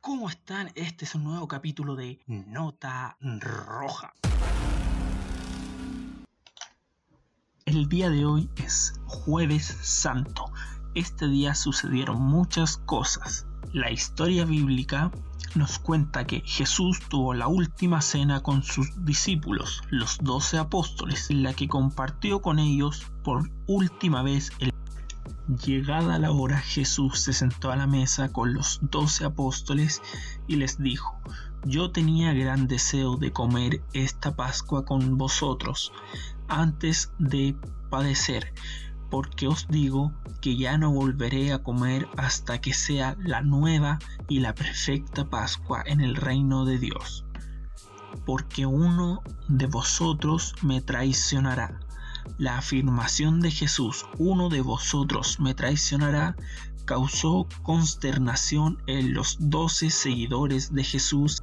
¿Cómo están? Este es un nuevo capítulo de Nota Roja. El día de hoy es jueves santo. Este día sucedieron muchas cosas. La historia bíblica nos cuenta que Jesús tuvo la última cena con sus discípulos, los doce apóstoles, en la que compartió con ellos por última vez el Llegada la hora, Jesús se sentó a la mesa con los doce apóstoles y les dijo, Yo tenía gran deseo de comer esta Pascua con vosotros antes de padecer, porque os digo que ya no volveré a comer hasta que sea la nueva y la perfecta Pascua en el reino de Dios. Porque uno de vosotros me traicionará la afirmación de Jesús, uno de vosotros me traicionará, causó consternación en los doce seguidores de Jesús.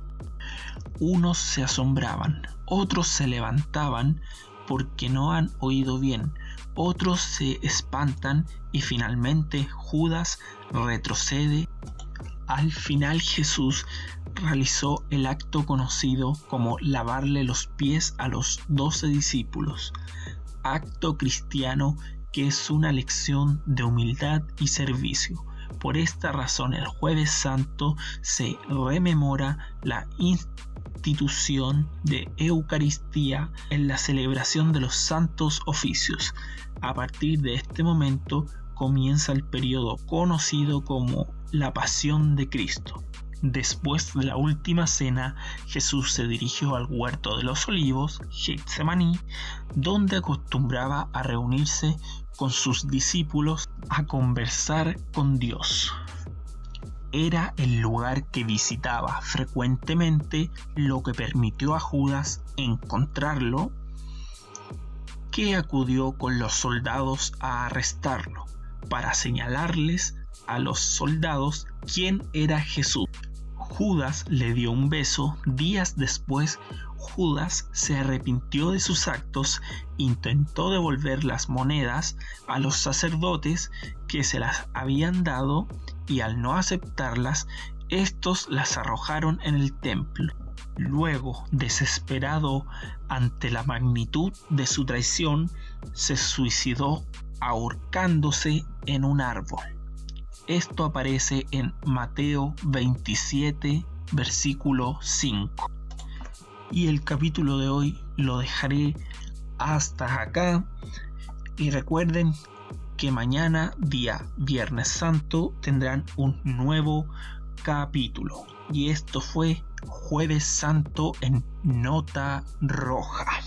Unos se asombraban, otros se levantaban porque no han oído bien, otros se espantan y finalmente Judas retrocede. Al final Jesús realizó el acto conocido como lavarle los pies a los doce discípulos acto cristiano que es una lección de humildad y servicio. Por esta razón el jueves santo se rememora la institución de Eucaristía en la celebración de los santos oficios. A partir de este momento comienza el periodo conocido como la Pasión de Cristo. Después de la última cena, Jesús se dirigió al huerto de los olivos, Getsemaní, donde acostumbraba a reunirse con sus discípulos a conversar con Dios. Era el lugar que visitaba frecuentemente, lo que permitió a Judas encontrarlo, que acudió con los soldados a arrestarlo, para señalarles a los soldados quién era Jesús. Judas le dio un beso, días después Judas se arrepintió de sus actos, intentó devolver las monedas a los sacerdotes que se las habían dado y al no aceptarlas, estos las arrojaron en el templo. Luego, desesperado ante la magnitud de su traición, se suicidó ahorcándose en un árbol. Esto aparece en Mateo 27, versículo 5. Y el capítulo de hoy lo dejaré hasta acá. Y recuerden que mañana, día Viernes Santo, tendrán un nuevo capítulo. Y esto fue Jueves Santo en Nota Roja.